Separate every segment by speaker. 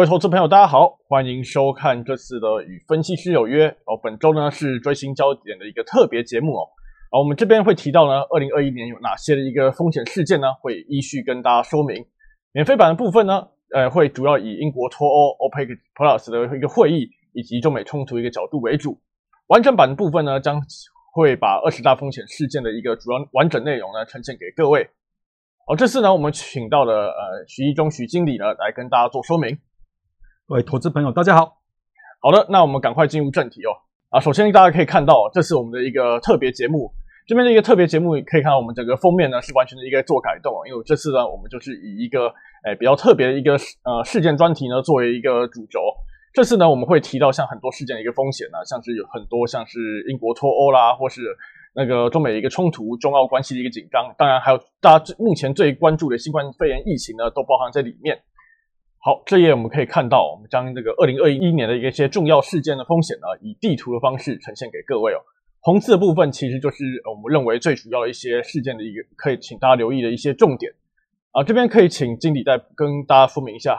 Speaker 1: 各位投资朋友，大家好，欢迎收看这次的与分析师有约哦。本周呢是追星焦点的一个特别节目哦。啊，我们这边会提到呢，二零二一年有哪些的一个风险事件呢？会依序跟大家说明。免费版的部分呢，呃，会主要以英国脱欧 OPEC Plus 的一个会议以及中美冲突一个角度为主。完整版的部分呢，将会把二十大风险事件的一个主要完整内容呢呈现给各位。哦，这次呢，我们请到了呃徐一中徐经理呢来跟大家做说明。
Speaker 2: 各位投资朋友，大家好。
Speaker 1: 好的，那我们赶快进入正题哦。啊，首先大家可以看到，这是我们的一个特别节目。这边的一个特别节目，可以看到我们整个封面呢是完全的一个做改动。因为这次呢，我们就是以一个诶比较特别的一个呃事件专题呢作为一个主轴。这次呢，我们会提到像很多事件的一个风险呢，像是有很多像是英国脱欧啦，或是那个中美一个冲突、中澳关系的一个紧张，当然还有大家最目前最关注的新冠肺炎疫情呢，都包含在里面。好，这页我们可以看到，我们将这个二零二一年的一些重要事件的风险呢，以地图的方式呈现给各位哦。红字部分其实就是我们认为最主要的一些事件的一个，可以请大家留意的一些重点啊。这边可以请经理再跟大家说明一下。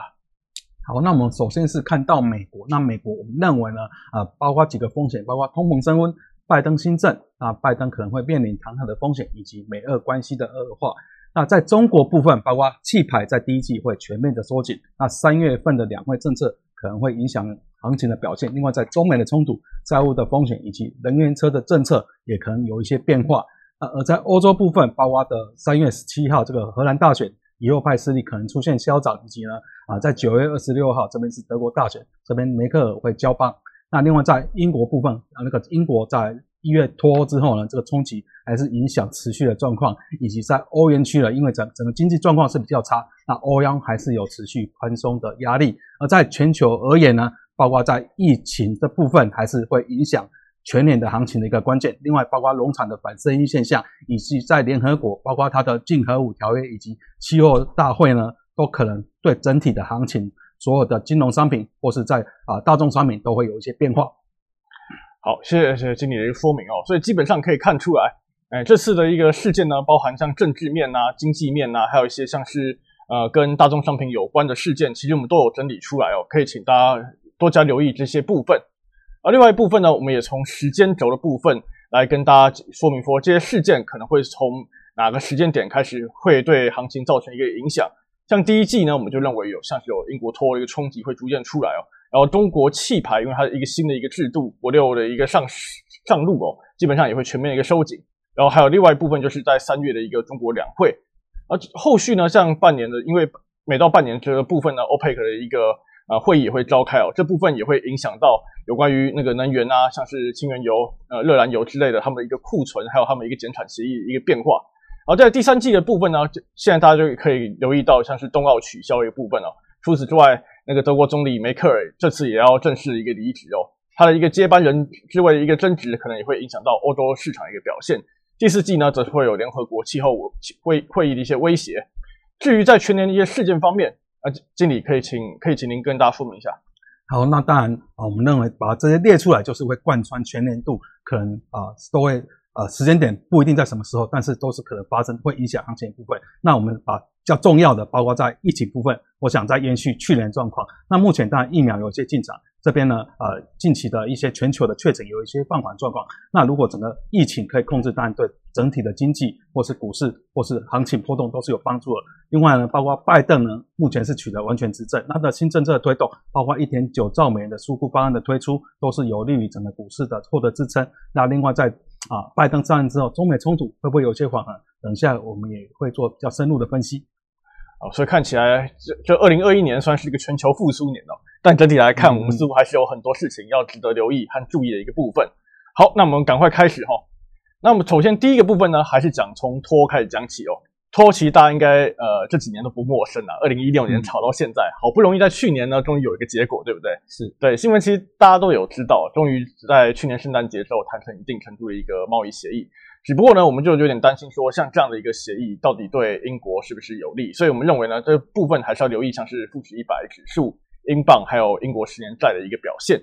Speaker 2: 好，那我们首先是看到美国，那美国我们认为呢，啊，包括几个风险，包括通膨升温、拜登新政，啊，拜登可能会面临弹劾的风险，以及美俄关系的恶化。那在中国部分，包括气牌在第一季会全面的收紧，那三月份的两会政策可能会影响行情的表现。另外，在中美的冲突、债务的风险以及能源车的政策也可能有一些变化。那而在欧洲部分，包括的三月十七号这个荷兰大选，右派势力可能出现消长，以及呢啊，在九月二十六号这边是德国大选，这边梅克尔会交棒。那另外在英国部分啊，那个英国在一月脱欧之后呢，这个冲击还是影响持续的状况，以及在欧元区了，因为整整个经济状况是比较差，那欧央还是有持续宽松的压力。而在全球而言呢，包括在疫情的部分，还是会影响全年的行情的一个关键。另外，包括农场的反声音现象，以及在联合国，包括它的禁核武条约以及气候大会呢，都可能对整体的行情，所有的金融商品或是在啊大众商品都会有一些变化。
Speaker 1: 好，谢谢谢谢经理的一个说明哦。所以基本上可以看出来，哎，这次的一个事件呢，包含像政治面呐、经济面呐，还有一些像是呃跟大众商品有关的事件，其实我们都有整理出来哦，可以请大家多加留意这些部分。而另外一部分呢，我们也从时间轴的部分来跟大家说明说，这些事件可能会从哪个时间点开始会对行情造成一个影响。像第一季呢，我们就认为有像是有英国脱欧的一个冲击会逐渐出来哦。然后中国气牌，因为它一个新的一个制度，国六的一个上上路哦，基本上也会全面的一个收紧。然后还有另外一部分，就是在三月的一个中国两会，而后续呢，像半年的，因为每到半年这个部分呢，OPEC 的一个呃会议也会召开哦，这部分也会影响到有关于那个能源啊，像是氢原油、呃热燃油之类的，他们的一个库存，还有他们一个减产协议一个变化。而在第三季的部分呢，现在大家就可以留意到，像是冬奥取消一个部分哦。除此之外，那个德国总理梅克尔这次也要正式一个离职哦，他的一个接班人之位的一个争执，可能也会影响到欧洲市场一个表现。第四季呢，则会有联合国气候会会议的一些威胁。至于在全年的一些事件方面，啊，经理可以请可以请您跟大家说明一下。
Speaker 2: 好，那当然啊，我们认为把这些列出来，就是会贯穿全年度，可能啊都会呃时间点不一定在什么时候，但是都是可能发生会影响行情的部分。那我们把较重要的，包括在疫情部分，我想在延续去年状况。那目前当然疫苗有些进展，这边呢，呃，近期的一些全球的确诊有一些放缓状况。那如果整个疫情可以控制，当然对整体的经济或是股市或是行情波动都是有帮助的。另外呢，包括拜登呢，目前是取得完全执政，他的新政策的推动，包括一点九兆美元的纾困方案的推出，都是有利于整个股市的获得支撑。那另外在啊，拜登上任之后，中美冲突会不会有些缓和？等一下我们也会做比较深入的分析。
Speaker 1: 哦，所以看起来这这二零二一年算是一个全球复苏年哦，但整体来看，我们似乎还是有很多事情要值得留意和注意的一个部分。好，那我们赶快开始哈。那么首先第一个部分呢，还是讲从脱开始讲起哦。脱其实大家应该呃这几年都不陌生了，二零一六年炒到现在，好不容易在去年呢，终于有一个结果，对不对？
Speaker 2: 是
Speaker 1: 对新闻其实大家都有知道，终于在去年圣诞节之后谈成一定程度的一个贸易协议。只不过呢，我们就有点担心，说像这样的一个协议到底对英国是不是有利？所以我们认为呢，这部分还是要留意，像是富时一百指数、英镑还有英国十年债的一个表现。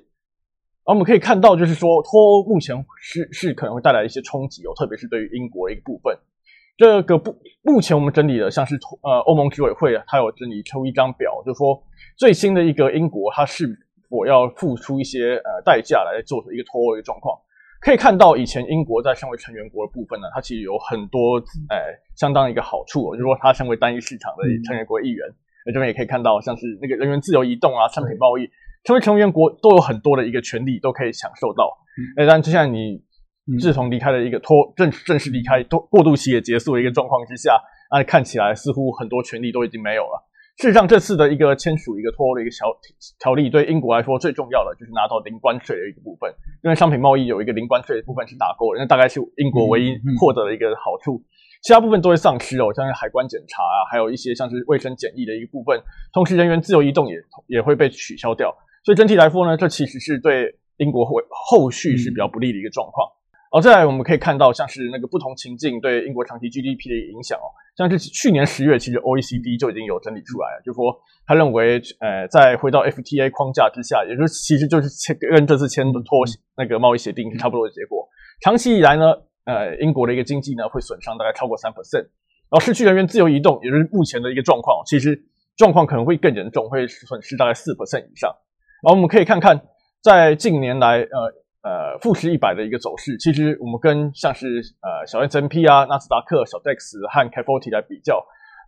Speaker 1: 而我们可以看到，就是说脱欧目前是是可能会带来一些冲击哦，特别是对于英国一个部分。这个不，目前我们整理的像是呃欧盟执委会啊，它有整理出一张表，就说最新的一个英国它是否要付出一些呃代价来做出一个脱欧的状况。可以看到，以前英国在身为成员国的部分呢，它其实有很多呃相当一个好处。如果它身为单一市场的成员国一员，那这边也可以看到，像是那个人员自由移动啊、商品贸易，成为成员国都有很多的一个权利都可以享受到。哎，但就像你自从离开了一个脱正正式离开脱过渡期也结束的一个状况之下，那看起来似乎很多权利都已经没有了。事实上，这次的一个签署一个脱欧的一个小条例，对英国来说最重要的就是拿到零关税的一个部分，因为商品贸易有一个零关税的部分是打勾的，那大概是英国唯一获得的一个好处，其他部分都会丧失哦，像是海关检查啊，还有一些像是卫生检疫的一个部分，同时人员自由移动也也会被取消掉，所以整体来说呢，这其实是对英国会后续是比较不利的一个状况。哦，再来我们可以看到，像是那个不同情境对英国长期 GDP 的影响哦，像是去年十月，其实 OECD 就已经有整理出来了，就说他认为，呃，在回到 FTA 框架之下，也就是其实就是签跟这次签的脱那个贸易协定是差不多的结果。长期以来呢，呃，英国的一个经济呢会损伤大概超过三 percent，然后失去人员自由移动，也就是目前的一个状况，其实状况可能会更严重，会损失大概四 percent 以上。然后我们可以看看，在近年来，呃。呃，富时一百的一个走势，其实我们跟像是呃小 S M P 啊、纳斯达克、小 DAX 和 c a f o r t y 来比较，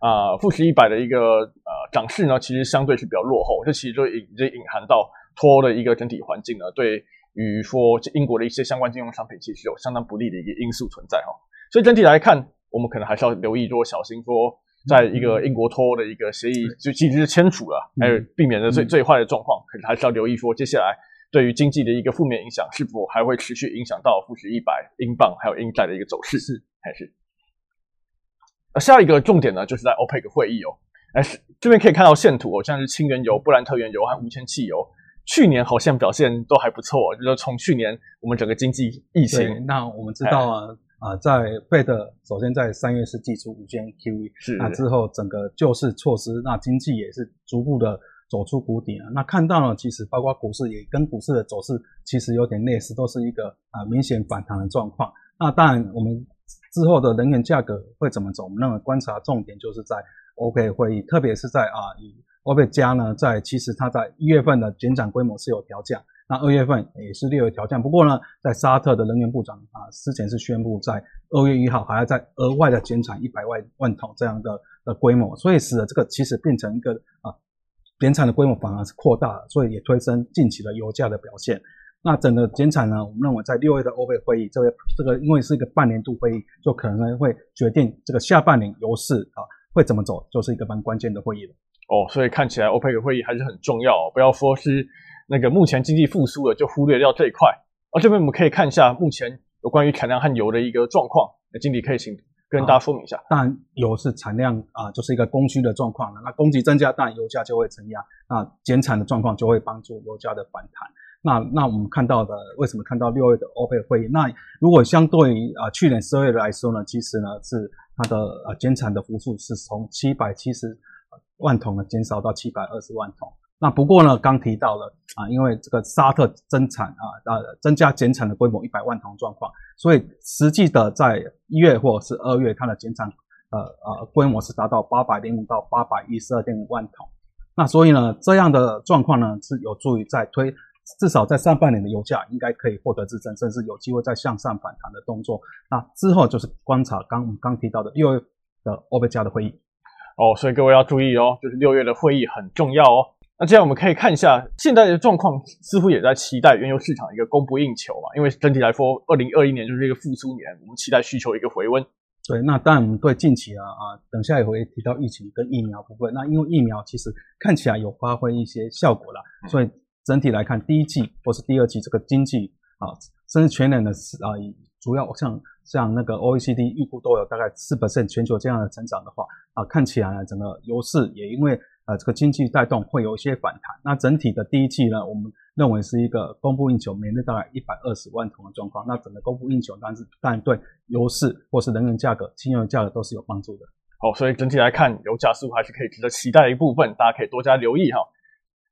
Speaker 1: 啊，富时一百的一个呃涨势呢，其实相对是比较落后。这其实就已经隐含到脱欧的一个整体环境呢，对于说英国的一些相关金融商品，其实有相当不利的一个因素存在哈。所以整体来看，我们可能还是要留意，说小心说，在一个英国脱欧的一个协议就其实是签署了，还有避免的最最坏的状况，可是还是要留意说接下来。对于经济的一个负面影响，是否还会持续影响到富时一百、英镑还有英债的一个走势？
Speaker 2: 是
Speaker 1: 还是？呃，下一个重点呢，就是在 OPEC 会议哦。哎，是这边可以看到线图哦，像是轻原油、布兰特原油和无铅汽油，去年好像表现都还不错。就是从去年我们整个经济疫情，
Speaker 2: 那我们知道啊啊，在费德首先在三月是祭出无限 QE，
Speaker 1: 是
Speaker 2: 那之后整个救市措施，那经济也是逐步的。走出谷底啊，那看到了，其实包括股市也跟股市的走势其实有点类似，都是一个啊明显反弹的状况。那当然，我们之后的能源价格会怎么走？我们认为观察重点就是在 OK 会议，特别是在啊以 OPEC 加呢，在其实它在一月份的减产规模是有调降，那二月份也是略有调降。不过呢，在沙特的能源部长啊之前是宣布在二月一号还要再额外的减产一百万万桶这样的的规模，所以使得这个其实变成一个啊。减产的规模反而是扩大了，所以也推升近期的油价的表现。那整个减产呢，我们认为在六月的欧佩会议，这个这个因为是一个半年度会议，就可能会决定这个下半年油市啊会怎么走，就是一个蛮关键的会议了。
Speaker 1: 哦，所以看起来欧佩克会议还是很重要，不要说是那个目前经济复苏了就忽略掉这一块。而这边我们可以看一下目前有关于产量和油的一个状况。那经理可以请。跟大家说明一下，
Speaker 2: 当然油是产量啊，就是一个供需的状况了。那供给增加，当然油价就会承压。那减产的状况就会帮助油价的反弹。那那我们看到的，为什么看到六月的欧佩会议？那如果相对于啊去年十二月来说呢，其实呢是它的呃减产的幅度是从七百七十万桶呢减少到七百二十万桶。那不过呢，刚提到了啊，因为这个沙特增产啊，呃，增加减产的规模一百万桶状况，所以实际的在一月或是二月，它的减产呃呃规模是达到八百零五到八百一十二点五万桶。那所以呢，这样的状况呢，是有助于在推，至少在上半年的油价应该可以获得支撑，甚至有机会再向上反弹的动作。那之后就是观察刚刚提到的六月的欧贝加的会议。
Speaker 1: 哦，所以各位要注意哦，就是六月的会议很重要哦。那这样我们可以看一下现在的状况，似乎也在期待原油市场一个供不应求嘛。因为整体来说，二零二一年就是一个复苏年，我们期待需求一个回温。
Speaker 2: 对，那当然我们对近期啊啊，等下也会提到疫情跟疫苗部分。那因为疫苗其实看起来有发挥一些效果了，所以整体来看，第一季或是第二季这个经济啊，甚至全年的啊，主要像像那个 OECD 预估都有大概四 percent 全球这样的成长的话啊，看起来呢整个油市也因为。呃，这个经济带动会有一些反弹。那整体的第一季呢，我们认为是一个供不应求，每日大概一百二十万桶的状况。那整个供不应求，但是但对油市或是能源价格、轻油价格都是有帮助的。
Speaker 1: 好，所以整体来看，油价似乎还是可以值得期待的一部分，大家可以多加留意哈。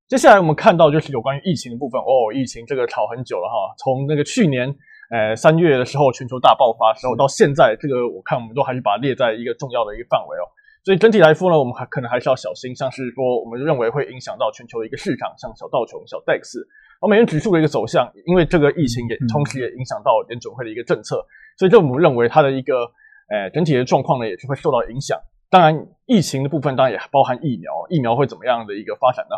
Speaker 1: 接下来我们看到就是有关于疫情的部分哦，疫情这个炒很久了哈，从那个去年呃三月的时候全球大爆发时候，到现在这个我看我们都还是把它列在一个重要的一个范围哦。所以整体来说呢，我们还可能还是要小心，像是说我们认为会影响到全球的一个市场，像小道琼、小 DEX，而美元指数的一个走向，因为这个疫情也同时也影响到联准会的一个政策，所以这我们认为它的一个呃整体的状况呢，也是会受到影响。当然，疫情的部分当然也包含疫苗，疫苗会怎么样的一个发展呢？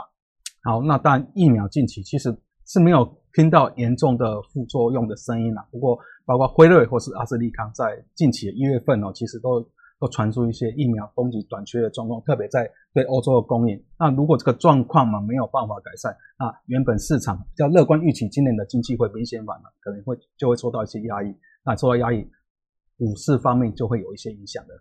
Speaker 2: 好，那当然疫苗近期其实是没有听到严重的副作用的声音啦。不过，包括辉瑞或是阿斯利康在近期的一月份哦，其实都。都传出一些疫苗供给短缺的状况，特别在对欧洲的供应。那如果这个状况嘛没有办法改善，那原本市场比较乐观预期今年的经济会明显反弹，可能会就会受到一些压抑。那受到压抑，股市方面就会有一些影响的。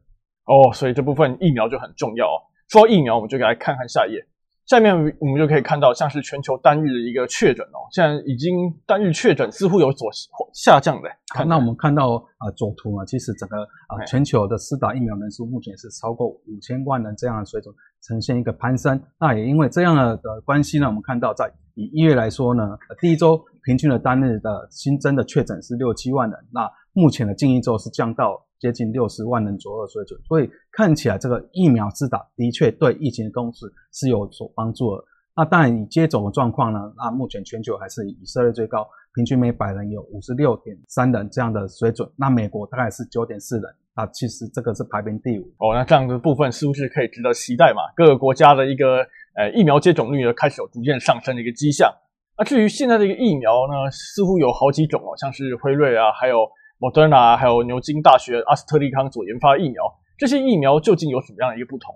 Speaker 1: 哦，所以这部分疫苗就很重要哦。说到疫苗，我们就来看看下一页。下面我们就可以看到，像是全球单日的一个确诊哦，现在已经单日确诊似乎有所下降的。
Speaker 2: 好，那我们看到啊，左图呢，其实整个啊全球的施打疫苗人数目前是超过五千万人这样的水准，呈现一个攀升。那也因为这样的的关系呢，我们看到在以一月来说呢，第一周平均的单日的新增的确诊是六七万人，那目前的近一周是降到。接近六十万人左右水准，所以看起来这个疫苗施打的确对疫情的控制是有所帮助的。那当然，以接种的状况呢，那目前全球还是以色列最高，平均每百人有五十六点三人这样的水准。那美国大概是九点四人，那其实这个是排名第五。
Speaker 1: 哦，那这样的部分是不是可以值得期待嘛？各个国家的一个呃疫苗接种率呢，开始有逐渐上升的一个迹象。那至于现在的一个疫苗呢，似乎有好几种哦，像是辉瑞啊，还有。Moderna 还有牛津大学阿斯特利康所研发的疫苗，这些疫苗究竟有什么样的一个不同？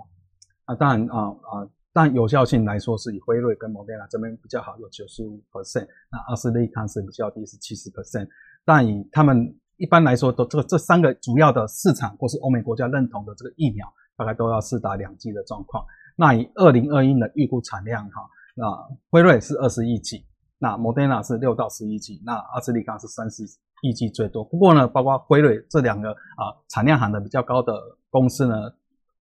Speaker 2: 啊，当然啊啊，但有效性来说是以辉瑞跟 Moderna 这边比较好，有九十五 percent，那阿斯利康是比较低，是七十 percent。但以他们一般来说都这个这三个主要的市场或是欧美国家认同的这个疫苗，大概都要四打两剂的状况。那以二零二一的预估产量哈，那辉瑞是二十亿剂，那 Moderna 是六到十一剂，那阿斯利康是三十。预计最多，不过呢，包括辉瑞这两个啊产量含的比较高的公司呢，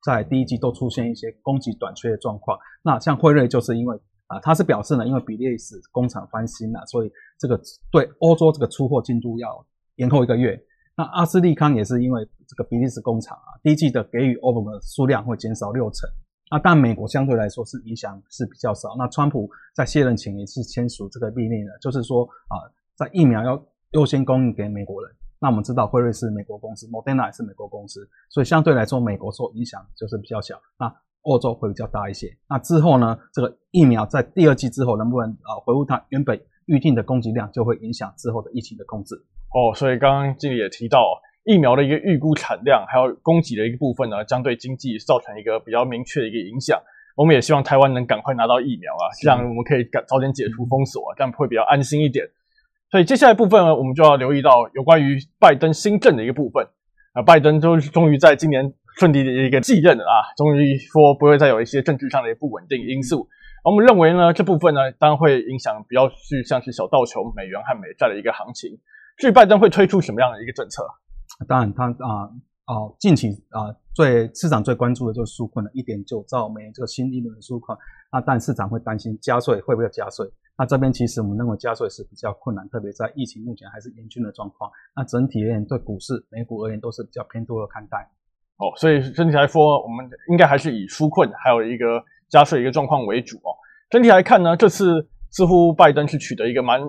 Speaker 2: 在第一季都出现一些供给短缺的状况。那像辉瑞就是因为啊，它是表示呢，因为比利时工厂翻新了，所以这个对欧洲这个出货进度要延后一个月。那阿斯利康也是因为这个比利时工厂啊，第一季的给予欧盟的数量会减少六成。那但美国相对来说是影响是比较少。那川普在卸任前也是签署这个命令的，就是说啊，在疫苗要优先供应给美国人。那我们知道辉瑞是美国公司，Moderna 也是美国公司，所以相对来说，美国受影响就是比较小。那欧洲会比较大一些。那之后呢，这个疫苗在第二季之后能不能啊回复它原本预定的供给量，就会影响之后的疫情的控制。
Speaker 1: 哦，所以刚刚经理也提到，疫苗的一个预估产量还有供给的一个部分呢，将对经济造成一个比较明确的一个影响。我们也希望台湾能赶快拿到疫苗啊，这样我们可以赶早点解除封锁，这样会比较安心一点。所以接下来部分呢，我们就要留意到有关于拜登新政的一个部分啊。拜登终终于在今年顺利的一个继任了啊，终于说不会再有一些政治上的不稳定因素。我们认为呢，这部分呢，当然会影响比较是像是小道球、美元和美债的一个行情。至于拜登会推出什么样的一个政策？
Speaker 2: 当然，他啊啊，近期啊最市场最关注的就是纾困了，一点九兆美元这个新一轮的纾困。那但市场会担心加税会不会加税？那这边其实我们认为加税是比较困难，特别在疫情目前还是严峻的状况。那整体而言，对股市、美股而言都是比较偏多的看待。
Speaker 1: 哦，所以整体来说，我们应该还是以纾困还有一个加税一个状况为主哦。整体来看呢，这次似乎拜登是取得一个蛮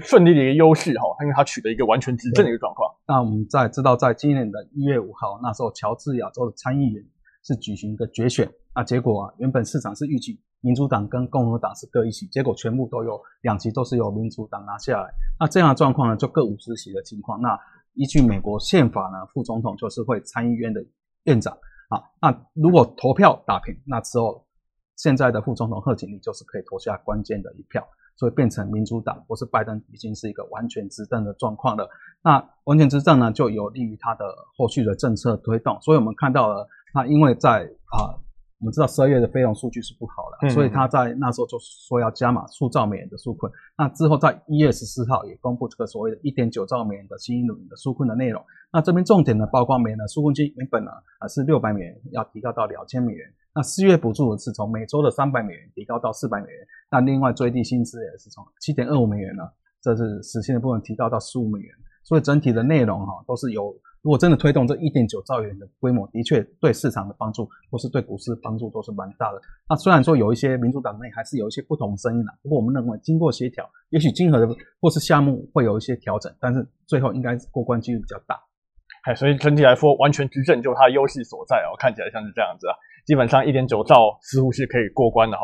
Speaker 1: 顺利的一个优势哈，因为他取得一个完全执政的一个状况。
Speaker 2: 那我们在知道，在今年的一月五号，那时候乔治亚州的参议员是举行一个决选，那结果啊，原本市场是预计。民主党跟共和党是各一席，结果全部都有两席都是由民主党拿下来。那这样的状况呢，就各五十席的情况。那依据美国宪法呢，副总统就是会参议院的院长啊。那如果投票打平，那之后现在的副总统贺锦丽就是可以投下关键的一票，所以变成民主党或是拜登已经是一个完全执政的状况了。那完全执政呢，就有利于他的后续的政策推动。所以我们看到了，那因为在啊。我们知道十二月的非农数据是不好的，所以他在那时候就说要加码数兆美元的纾困。那之后在一月十四号也公布这个所谓的一点九兆美元的新一轮的纾困的内容。那这边重点呢，包括美元的纾困金原本呢啊是六百美元，要提高到两千美元。那四月补助是从每周的三百美元提高到四百美元。那另外最低薪资也是从七点二五美元呢，这是实现的部分提高到十五美元。所以整体的内容哈都是有，如果真的推动这一点九兆元的规模，的确对市场的帮助或是对股市帮助都是蛮大的。那虽然说有一些民主党内还是有一些不同声音的，不过我们认为经过协调，也许金额的或是项目会有一些调整，但是最后应该过关几率比较大。
Speaker 1: 哎，所以整体来说，完全执政就是它优势所在哦，看起来像是这样子啊。基本上一点九兆似乎是可以过关的哈，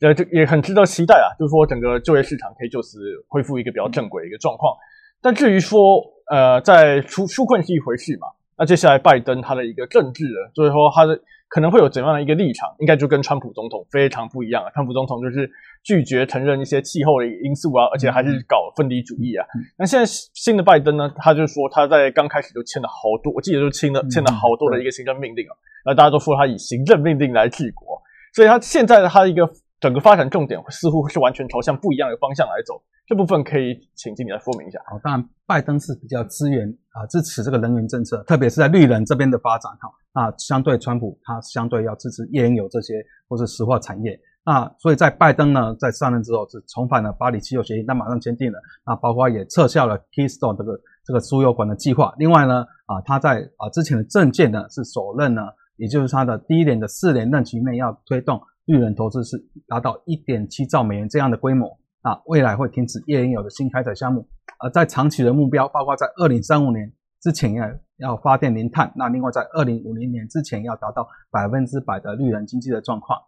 Speaker 1: 呃，这也很值得期待啊。就是说整个就业市场可以就此恢复一个比较正轨的一个状况。但至于说，呃，在出纾困是一回事嘛，那接下来拜登他的一个政治的，就是说他的可能会有怎样的一个立场，应该就跟川普总统非常不一样了。川普总统就是拒绝承认一些气候的因素啊，而且还是搞分离主义啊。那现在新的拜登呢，他就说他在刚开始就签了好多，我记得就签了签了好多的一个行政命令啊。那大家都说他以行政命令来治国，所以他现在的他一个整个发展重点似乎是完全朝向不一样的方向来走。这部分可以请经理来说明一下。
Speaker 2: 好，当然拜登是比较支援啊支持这个能源政策，特别是在绿能这边的发展哈。那相对川普，他相对要支持页岩油这些或是石化产业。那所以在拜登呢在上任之后是重返了巴黎气候协议，那马上签订了。那包括也撤销了 Keystone 这个这个输油管的计划。另外呢啊他在啊之前的政见呢是首任呢。也就是他的第一年的四年任期内要推动绿能投资是达到一点七兆美元这样的规模，那未来会停止页岩油的新开采项目，而在长期的目标，包括在二零三五年之前要要发电零碳，那另外在二零五零年之前要达到百分之百的绿能经济的状况，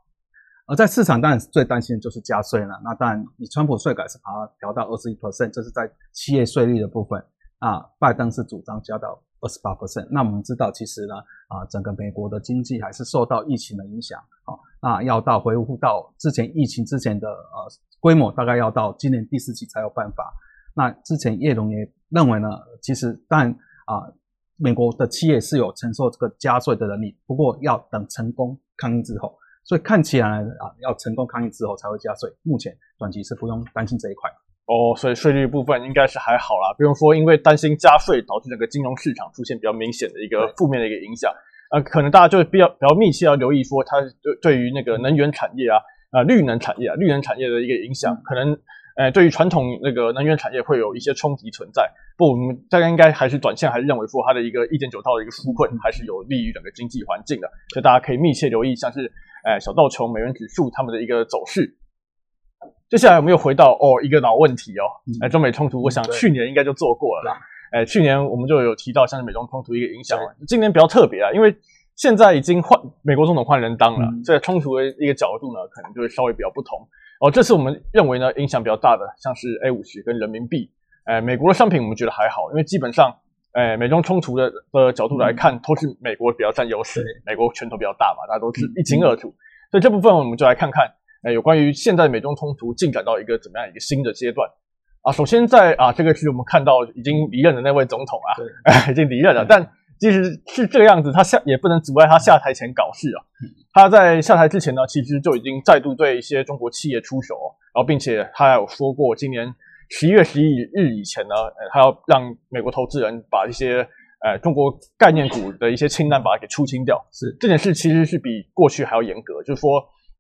Speaker 2: 而在市场当然最担心的就是加税了，那当然你川普税改是把它调到二十一 percent，这是在企业税率的部分，啊，拜登是主张加到。二十八 percent，那我们知道，其实呢，啊，整个美国的经济还是受到疫情的影响，那要到恢复到之前疫情之前的呃规模，大概要到今年第四季才有办法。那之前叶龙也认为呢，其实但啊，美国的企业是有承受这个加税的能力，不过要等成功抗疫之后，所以看起来啊，要成功抗疫之后才会加税。目前短期是不用担心这一块。
Speaker 1: 哦，所以税率部分应该是还好啦，不用说，因为担心加税导致整个金融市场出现比较明显的一个负面的一个影响，呃，可能大家就比较比较密切要留意说，它对对于那个能源产业啊，呃，绿能产业啊，绿能产业的一个影响，可能，呃，对于传统那个能源产业会有一些冲击存在。不，我们大家应该还是短线还是认为说，它的一个一点九套的一个纾困还是有利于整个经济环境的，所以大家可以密切留意，像是，呃，小道琼、美元指数它们的一个走势。接下来我们又回到哦一个老问题哦，哎，中美冲突，我想去年应该就做过了啦。哎，去年我们就有提到像是美中冲突一个影响，今年比较特别啊，因为现在已经换美国总统换人当了，所以冲突的一个角度呢，可能就会稍微比较不同。哦，这次我们认为呢，影响比较大的像是 A 五十跟人民币，哎，美国的商品我们觉得还好，因为基本上，哎，美中冲突的的角度来看，都是美国比较占优势，美国拳头比较大嘛，大家都是一清二楚。所以这部分我们就来看看。哎，有关于现在美中冲突进展到一个怎么样一个新的阶段啊？首先在啊，这个是我们看到已经离任的那位总统啊，已经离任了。但即使是这个样子，他下也不能阻碍他下台前搞事啊。他在下台之前呢，其实就已经再度对一些中国企业出手，然后并且他还有说过，今年十一月十一日以前呢，他要让美国投资人把一些呃中国概念股的一些清单把它给出清掉。
Speaker 2: 是
Speaker 1: 这件事其实是比过去还要严格，就是说。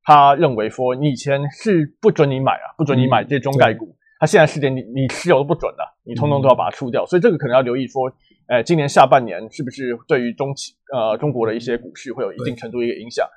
Speaker 1: 他认为说，你以前是不准你买啊，不准你买这些中概股。他现在是连你你持有都不准的，你通通都要把它出掉。所以这个可能要留意说，哎，今年下半年是不是对于中期呃中国的一些股市会有一定程度一个影响？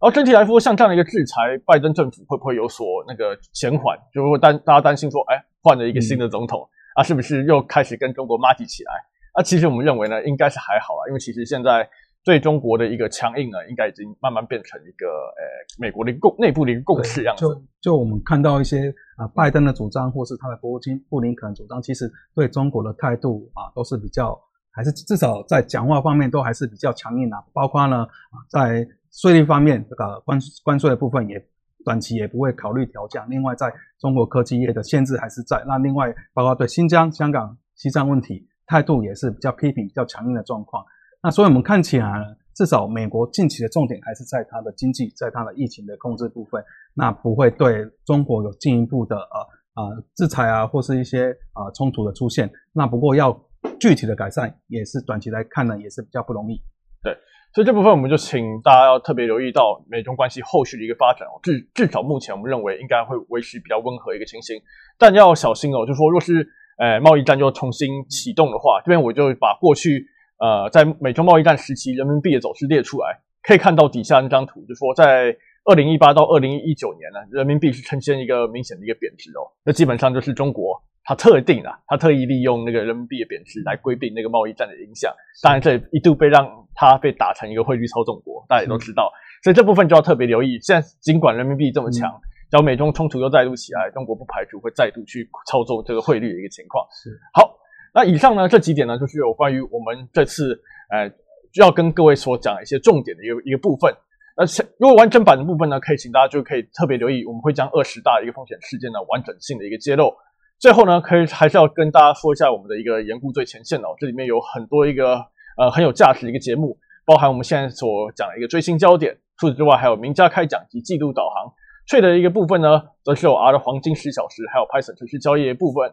Speaker 1: 然后整体来说，像这样的一个制裁，拜登政府会不会有所那个减缓？就如果担大家担心说，哎，换了一个新的总统啊，是不是又开始跟中国骂起起来？啊，其实我们认为呢，应该是还好啊，因为其实现在。对中国的一个强硬呢，应该已经慢慢变成一个呃美国的共内部的一个共识样子。
Speaker 2: 就就我们看到一些啊，拜登的主张，或是他的国务卿布林肯主张，其实对中国的态度啊，都是比较还是至少在讲话方面都还是比较强硬的。包括呢啊，在税率方面，这个关关税的部分也短期也不会考虑调降。另外，在中国科技业的限制还是在。那另外，包括对新疆、香港、西藏问题态度也是比较批评、比较强硬的状况。那所以我们看起来，至少美国近期的重点还是在它的经济，在它的疫情的控制部分，那不会对中国有进一步的呃呃制裁啊，或是一些啊冲突的出现。那不过要具体的改善，也是短期来看呢，也是比较不容易。
Speaker 1: 对，所以这部分我们就请大家要特别留意到美中关系后续的一个发展哦。至至少目前我们认为应该会维持比较温和一个情形，但要小心哦，就说若是。呃贸易战又重新启动的话，这边我就把过去呃在美中贸易战时期人民币的走势列出来，可以看到底下那张图，就说在二零一八到二零一九年呢，人民币是呈现一个明显的一个贬值哦，那基本上就是中国它特定啊，它特意利用那个人民币的贬值来规避那个贸易战的影响，当然这一度被让它被打成一个汇率操纵国，大家也都知道，所以这部分就要特别留意。现在尽管人民币这么强。只要美中冲突又再度起来，中国不排除会再度去操纵这个汇率的一个情况。
Speaker 2: 是
Speaker 1: 好，那以上呢这几点呢，就是有关于我们这次呃要跟各位所讲一些重点的一个一个部分。那如果完整版的部分呢，可以请大家就可以特别留意，我们会将二十大一个风险事件的完整性的一个揭露。最后呢，可以还是要跟大家说一下我们的一个研故最前线哦，这里面有很多一个呃很有价值的一个节目，包含我们现在所讲的一个追星焦点，除此之外还有名家开讲及季度导航。税的一个部分呢，则是有 R 的黄金十小时，还有 Python 程序交易的部分。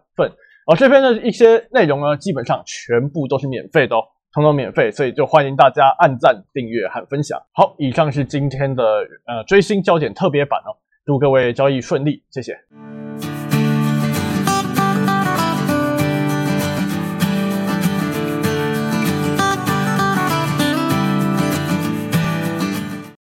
Speaker 1: 而这边的一些内容呢，基本上全部都是免费的哦，通通免费，所以就欢迎大家按赞、订阅和分享。好，以上是今天的呃追星焦点特别版哦，祝各位交易顺利，谢谢。